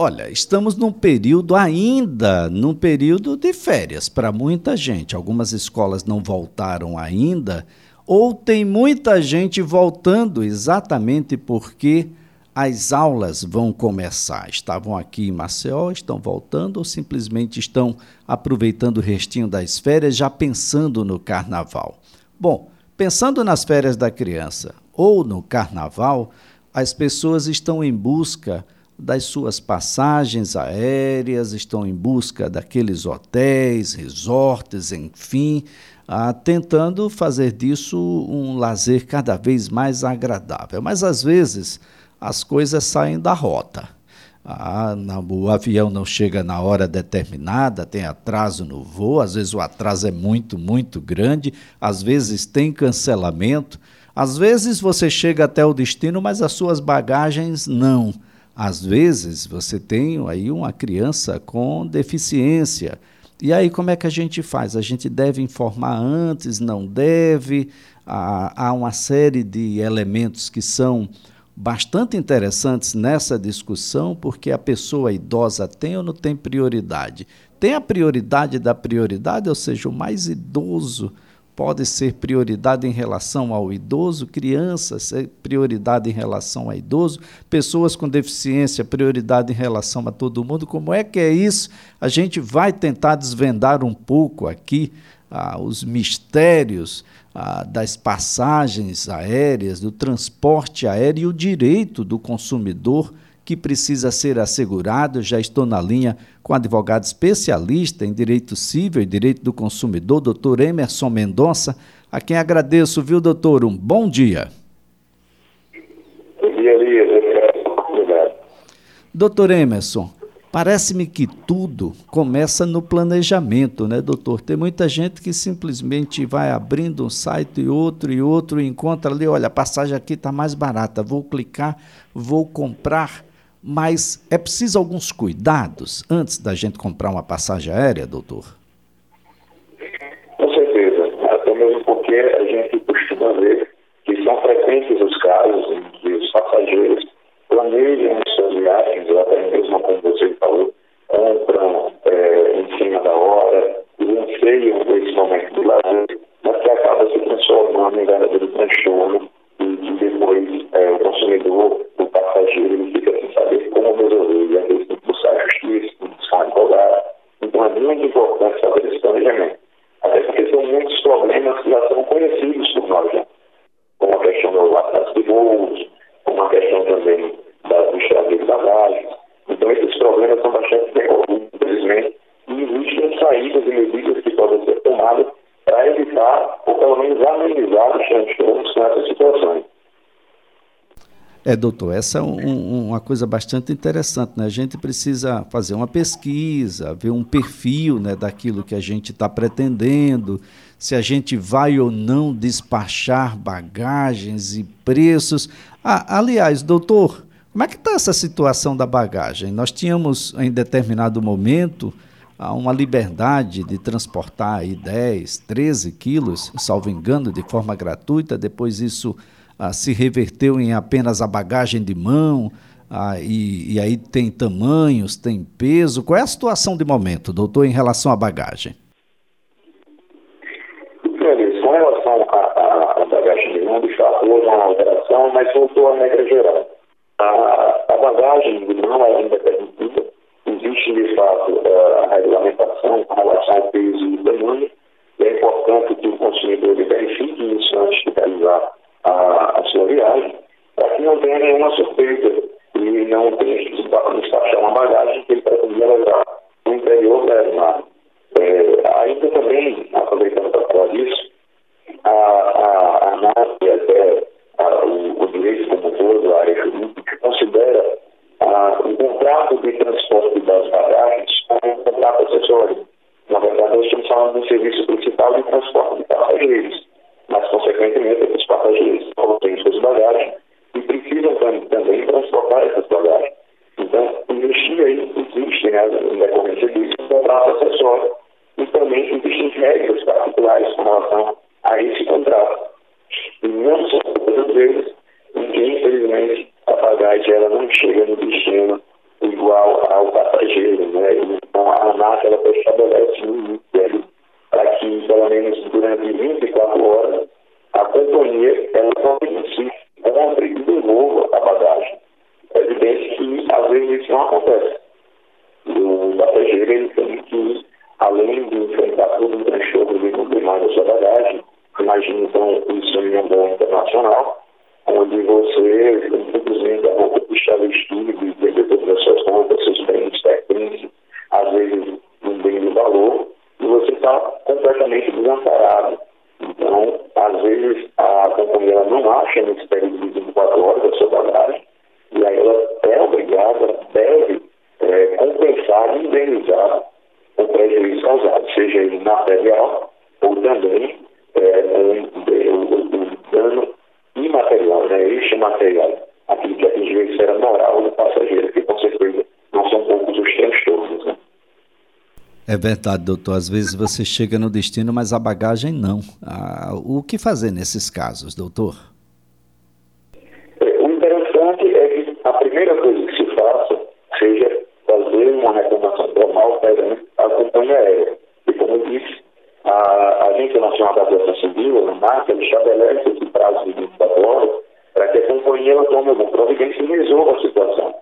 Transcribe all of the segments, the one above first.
Olha, estamos num período ainda, num período de férias para muita gente. Algumas escolas não voltaram ainda, ou tem muita gente voltando exatamente porque as aulas vão começar. Estavam aqui em Maceió, estão voltando ou simplesmente estão aproveitando o restinho das férias, já pensando no carnaval. Bom, pensando nas férias da criança ou no carnaval, as pessoas estão em busca das suas passagens aéreas, estão em busca daqueles hotéis, resorts, enfim, ah, tentando fazer disso um lazer cada vez mais agradável. Mas às vezes as coisas saem da rota. Ah, não, o avião não chega na hora determinada, tem atraso no voo, às vezes o atraso é muito, muito grande, às vezes tem cancelamento, às vezes você chega até o destino, mas as suas bagagens não. Às vezes você tem aí uma criança com deficiência. E aí como é que a gente faz? A gente deve informar antes, não deve? Há, há uma série de elementos que são bastante interessantes nessa discussão, porque a pessoa idosa tem ou não tem prioridade? Tem a prioridade da prioridade, ou seja, o mais idoso pode ser prioridade em relação ao idoso, crianças, prioridade em relação ao idoso, pessoas com deficiência, prioridade em relação a todo mundo. Como é que é isso? A gente vai tentar desvendar um pouco aqui ah, os mistérios ah, das passagens aéreas, do transporte aéreo e o direito do consumidor que precisa ser assegurado. Já estou na linha com advogado especialista em direito civil e direito do consumidor, doutor Emerson Mendonça, a quem agradeço, viu, doutor? Um bom dia. Bom dia, Elias. Doutor Emerson, Parece-me que tudo começa no planejamento, né, doutor? Tem muita gente que simplesmente vai abrindo um site e outro e outro e encontra ali, olha, a passagem aqui está mais barata, vou clicar, vou comprar. Mas é preciso alguns cuidados antes da gente comprar uma passagem aérea, doutor? Com certeza. Até mesmo porque a gente costuma ver que são frequentes os casos em que os passageiros planejam suas viagens, ou até mesmo, como você falou, compram é, em cima da hora anseiam esse momento de lazer, mas que acaba se transformando em verdadeiro transtorno depois é, o consumidor, o passageiro, ele fica sem saber como resolver, e às vezes tem que buscar justiça, tem que buscar advogado. Então é muito importante fazer esse planejamento. Até porque são muitos problemas que já são conhecidos por nós, né? como a questão do atraso de voos, como a questão também da, do extravio de bagagens. Então esses problemas são bastante recorrentes, infelizmente, e existem saídas e medidas que podem ser tomadas para evitar, ou pelo menos amenizar os transtornos com essas situações. É, doutor, essa é um, uma coisa bastante interessante. Né? A gente precisa fazer uma pesquisa, ver um perfil né, daquilo que a gente está pretendendo, se a gente vai ou não despachar bagagens e preços. Ah, aliás, doutor, como é que está essa situação da bagagem? Nós tínhamos, em determinado momento, uma liberdade de transportar aí 10, 13 quilos, salvo engano, de forma gratuita. Depois isso ah, se reverteu em apenas a bagagem de mão, ah, e, e, aí tem tamanhos, tem peso. Qual é a situação de momento, doutor, em relação à bagagem? Com relação à bagagem de mão, de fato, houve uma alteração, mas voltou à regra geral. A, a bagagem de mão ainda é permitida, existe de fato a regulamentação com relação ao peso e tamanho, é importante que o consumidor verifique isso antes de realizar a, a sua viagem, para que não tenha nenhuma surpresa e não tenha que despachar uma bagagem que chegando no destino igual ao passageiro, né? Então a ANAC ela estabelece um indenizar o prejuízo causado, seja ele material ou também é, é, um, um, um dano imaterial, né? este material, aquilo que atingiu a esfera moral do passageiro, que com certeza não são poucos os transtornos. Né? É verdade, doutor. Às vezes você chega no destino, mas a bagagem não. Ah, o que fazer nesses casos, doutor? algum, para que a gente resolva a situação.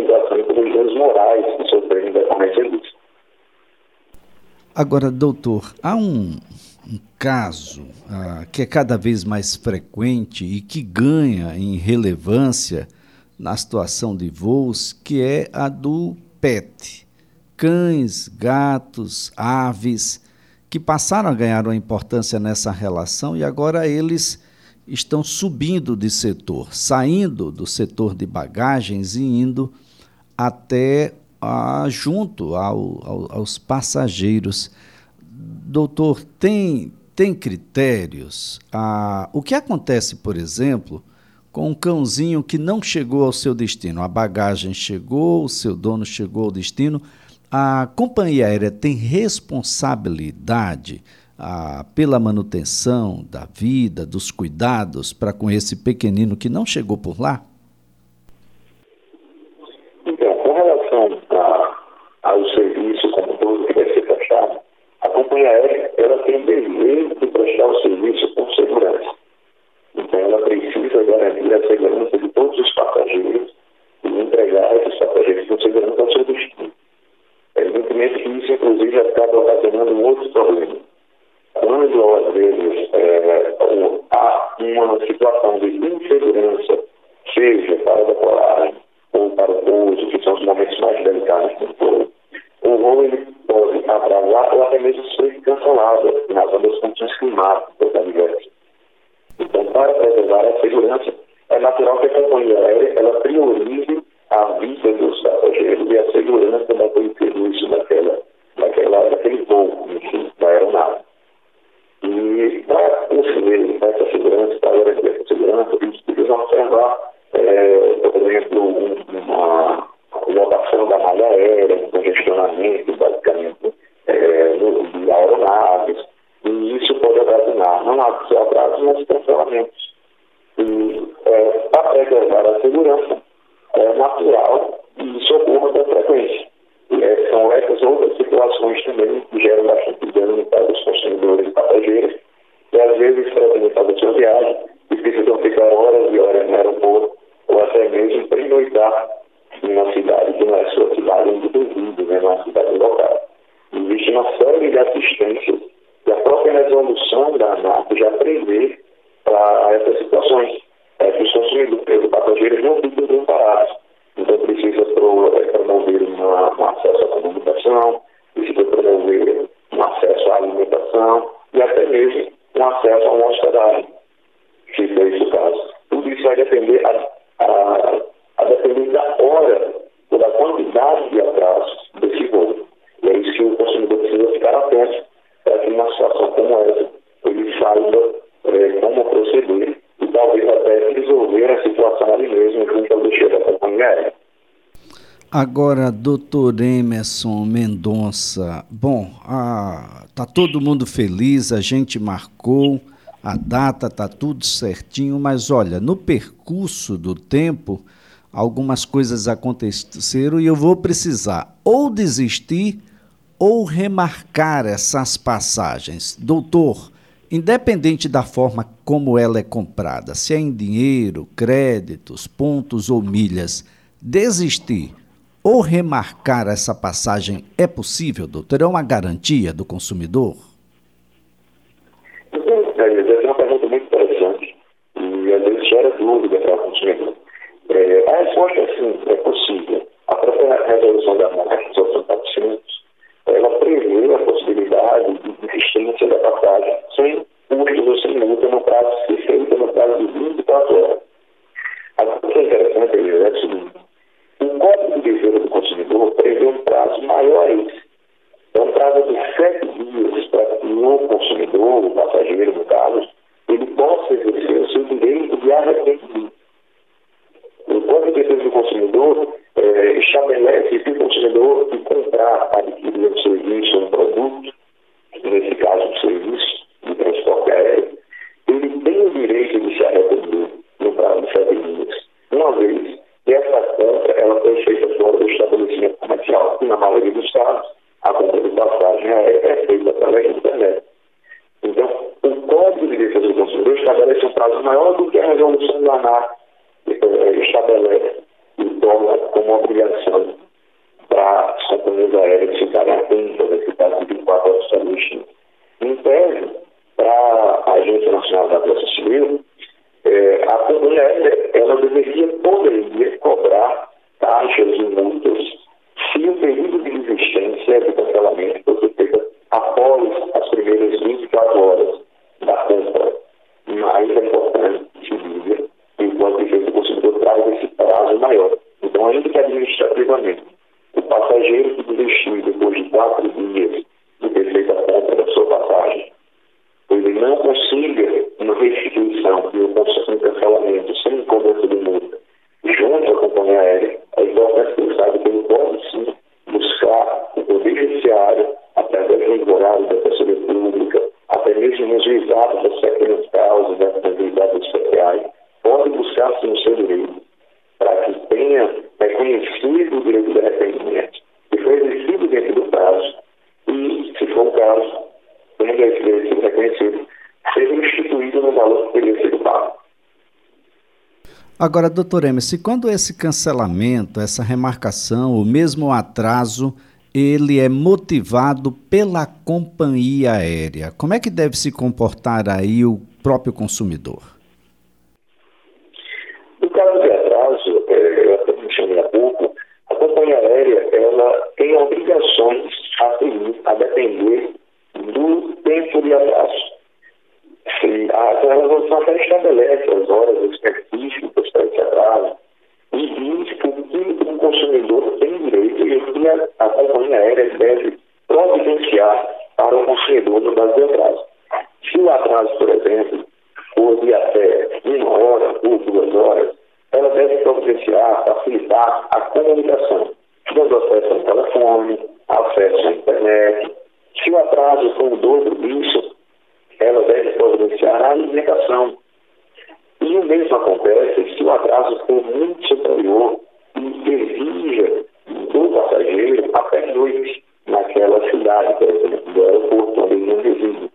organização dos danos morais que sofreram da indústria. Agora, doutor, há um, um caso ah, que é cada vez mais frequente e que ganha em relevância na situação de voos, que é a do PET. Cães, gatos, aves, que passaram a ganhar uma importância nessa relação e agora eles estão subindo de setor, saindo do setor de bagagens e indo até a, junto ao, ao, aos passageiros. Doutor, tem, tem critérios? Ah, o que acontece, por exemplo, com um cãozinho que não chegou ao seu destino? A bagagem chegou, o seu dono chegou ao destino. A companhia aérea tem responsabilidade ah, pela manutenção da vida, dos cuidados para com esse pequenino que não chegou por lá? moindre support quand on c'est menos cancelamentos. E, é, para preservar a segurança, é natural e isso ocorra com frequência. E, é, são essas outras situações também alimentação e até mesmo um acesso a uma hospedagem, se for esse o caso. Tudo isso vai depender a, a, a depender da hora ou da quantidade de atrasos desse voo. E é isso que o consumidor precisa ficar atento para que numa situação como essa ele saiba é, como proceder e talvez até resolver a situação ali mesmo junto ao chefe da companhia aérea. Agora, doutor Emerson Mendonça, bom, a tá todo mundo feliz, a gente marcou a data, tá tudo certinho, mas olha, no percurso do tempo, algumas coisas aconteceram e eu vou precisar ou desistir ou remarcar essas passagens. Doutor, independente da forma como ela é comprada, se é em dinheiro, créditos, pontos ou milhas, desistir ou remarcar essa passagem é possível, doutor? É uma garantia do consumidor? Essa é uma pergunta muito interessante e às vezes gera dúvida para o consumidor. É, a resposta é sim, é possível. A própria resolução da marca, resolução 400, ela prevê a possibilidade de existência da passagem sem custos ou sem no prazo, se feita no prazo de 24 horas. Agora, o que é interessante é o seguinte, estabelece e torna como obrigação para as companhias aéreas ficarem atentas prazo de 24 horas estabelecido. Em tese, para a Agência Nacional da Aviação Civil, é, a companhia ela deveria, poderia cobrar taxas e multas se o período de resistência de cancelamento fosse feito após as primeiras 24 horas da compra. Mas é importante que diga que o Banco de Defesa do Consumidor traz esse prazo maior. Então, ainda que administrativamente o passageiro que desistiu depois de quatro dias de ter feito a compra da sua passagem ele não consiga uma restituição Agora, doutor Emerson, quando esse cancelamento, essa remarcação, ou mesmo o atraso, ele é motivado pela companhia aérea, como é que deve se comportar aí o próprio consumidor? No caso de atraso, é, eu até mencionei há pouco, a companhia aérea ela tem obrigações a, a depender do tempo de atraso. A resolução até estabelece as horas específicas para esse atraso e diz que o consumidor tem direito e que a, companhia aérea deve providenciar para o consumidor no caso de atraso. Se o atraso, por exemplo, for de até uma hora ou duas horas, ela deve providenciar, facilitar a comunicação, dando acesso ao telefone, acesso à internet, se o atraso for o dobro disso, ela deve providenciar a alimentação. E o mesmo acontece se o atraso for muito superior e exija do passageiro até noite naquela cidade, por exemplo, do aeroporto onde ele reside.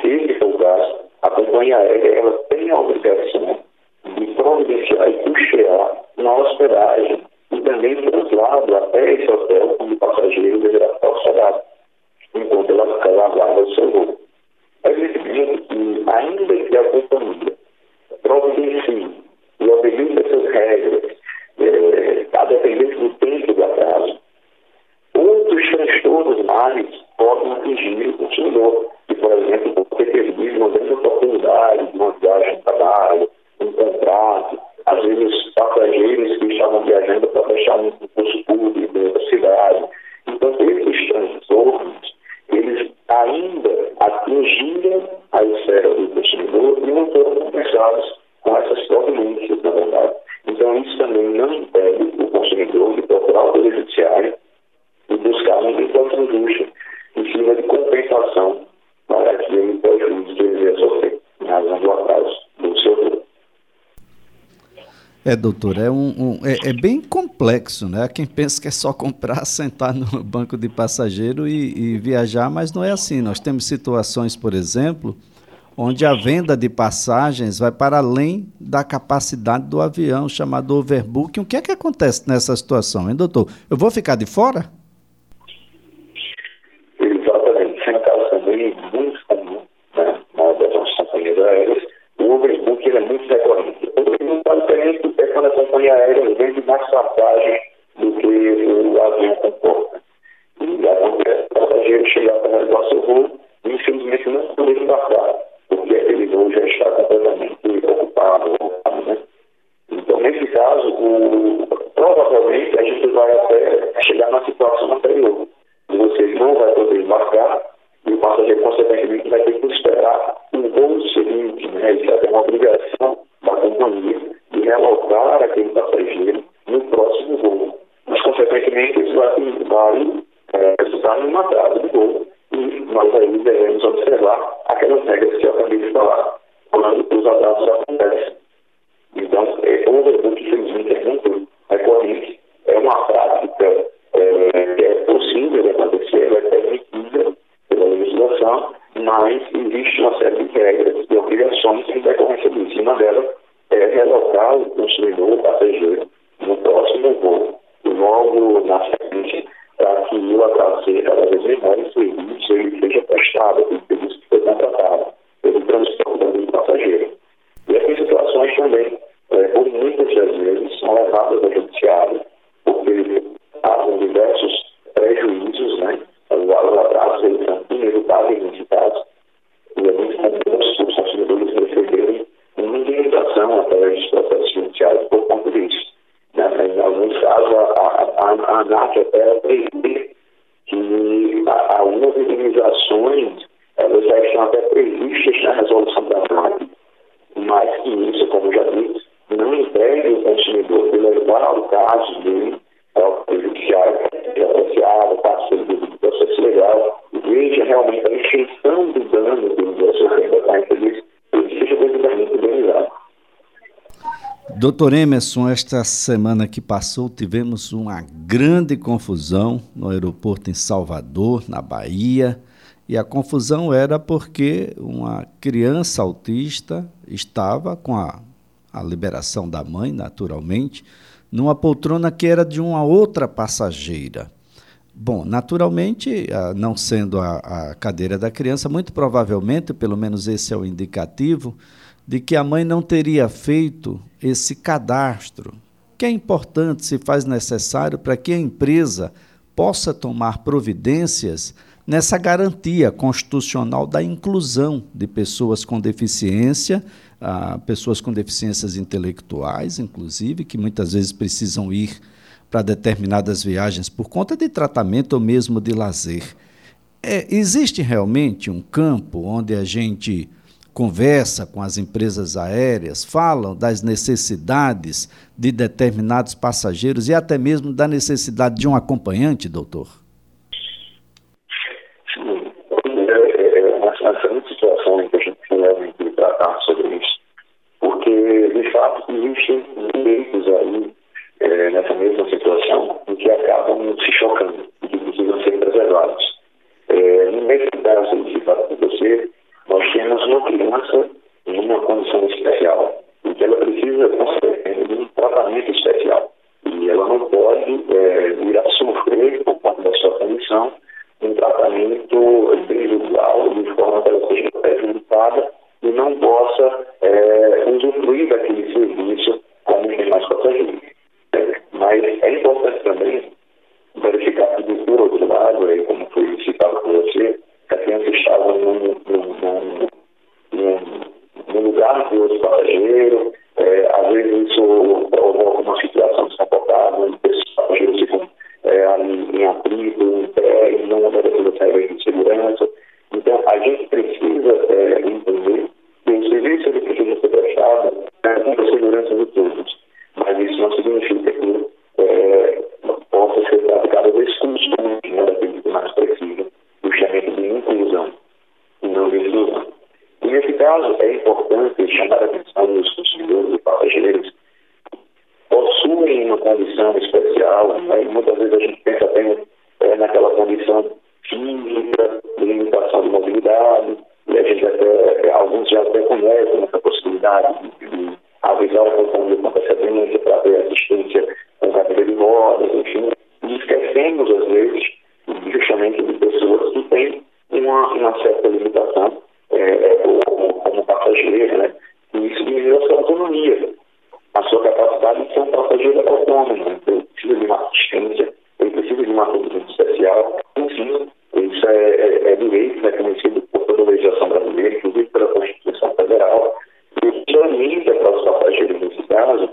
Se esse for o caso, a companhia aérea ela tem a obrigação de providenciar e custear uma hospedagem e também traslado até esse hotel onde o passageiro deverá estar hospedado enquanto ela, ela aguarda o seu voo. É que, ainda que a companhia providencie e obedeça essas regras, é, a depender do tempo do atraso, outros transtornos mais podem atingir o consumidor, que, por exemplo, pode ter perdido uma grande oportunidade de uma viagem de trabalho, um contrato, às vezes passageiros que estavam viajando para fechar um curso público outra cidade. Então, esses transtornos eles ainda atingiram a esfera do consumidor e não foram compensados com essas providências, na verdade. Então, isso também não impede o consumidor de procurar o Poder Judiciário e buscar um instância justa em cima de compensação É, doutor, é, um, um é, é, bem complexo, né? Quem pensa que é só comprar, sentar no banco de passageiro e, e, viajar, mas não é assim. Nós temos situações, por exemplo, onde a venda de passagens vai para além da capacidade do avião, chamado overbooking. O que é que acontece nessa situação, hein, doutor? Eu vou ficar de fora? Exatamente. Esse é muito comum né. O overbooking é muito recorrente. O basicamente é quando a companhia aérea vende mais passagens do que o avião comporta. E acontece o passageiro chegar para realizar seu voo e infelizmente não poder embarcar porque aquele voo já está completamente ocupado. Né? Então, nesse caso, o, provavelmente a gente vai até chegar na situação anterior. Você não vai poder embarcar e o passageiro, consequentemente, vai ter que esperar o voo seguinte. Né? Isso é uma obrigação da companhia de realocar aquele passageiro no próximo voo. Mas, consequentemente, isso vai, vai é, resultar numa atraso do voo e nós aí devemos observar aquelas regras que eu acabei de falar, quando os atrasos acontecem. Então, é, o overbook, infelizmente, é muito relocar o o caso dele ao judiciário, seja apreciado, parceiro do processo legal, veja realmente a extensão do dano que ele vai sofrer da ele seja devidamente indenizado. Doutor Emerson, esta semana que passou tivemos uma grande confusão no aeroporto em Salvador, na Bahia, e a confusão era porque uma criança autista estava com a, a liberação da mãe, naturalmente, numa poltrona que era de uma outra passageira. Bom, naturalmente, não sendo a, a cadeira da criança, muito provavelmente, pelo menos esse é o indicativo, de que a mãe não teria feito esse cadastro, que é importante, se faz necessário para que a empresa possa tomar providências nessa garantia constitucional da inclusão de pessoas com deficiência, pessoas com deficiências intelectuais, inclusive, que muitas vezes precisam ir para determinadas viagens por conta de tratamento ou mesmo de lazer. É, existe realmente um campo onde a gente conversa com as empresas aéreas, falam das necessidades de determinados passageiros e até mesmo da necessidade de um acompanhante, doutor? Sim, é, é uma, situação em que a gente deve tratar sobre isso, porque, de fato, existem direitos aí uma condição especial, né? e muitas vezes a gente pensa apenas é, naquela condição física, de limitação de mobilidade, e a gente até, alguns já até conhecem essa possibilidade de, de avisar o companheiro com antecedência para ter assistência com cadeira de rodas, enfim. E esquecemos, às vezes, justamente de pessoas que têm uma, uma certa limitação é, é como, como passageiro, né? thousand.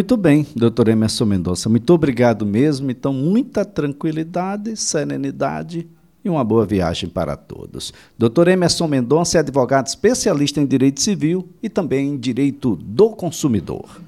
Muito bem, doutor Emerson Mendonça. Muito obrigado mesmo. Então, muita tranquilidade, serenidade e uma boa viagem para todos. Doutor Emerson Mendonça é advogado especialista em direito civil e também em direito do consumidor.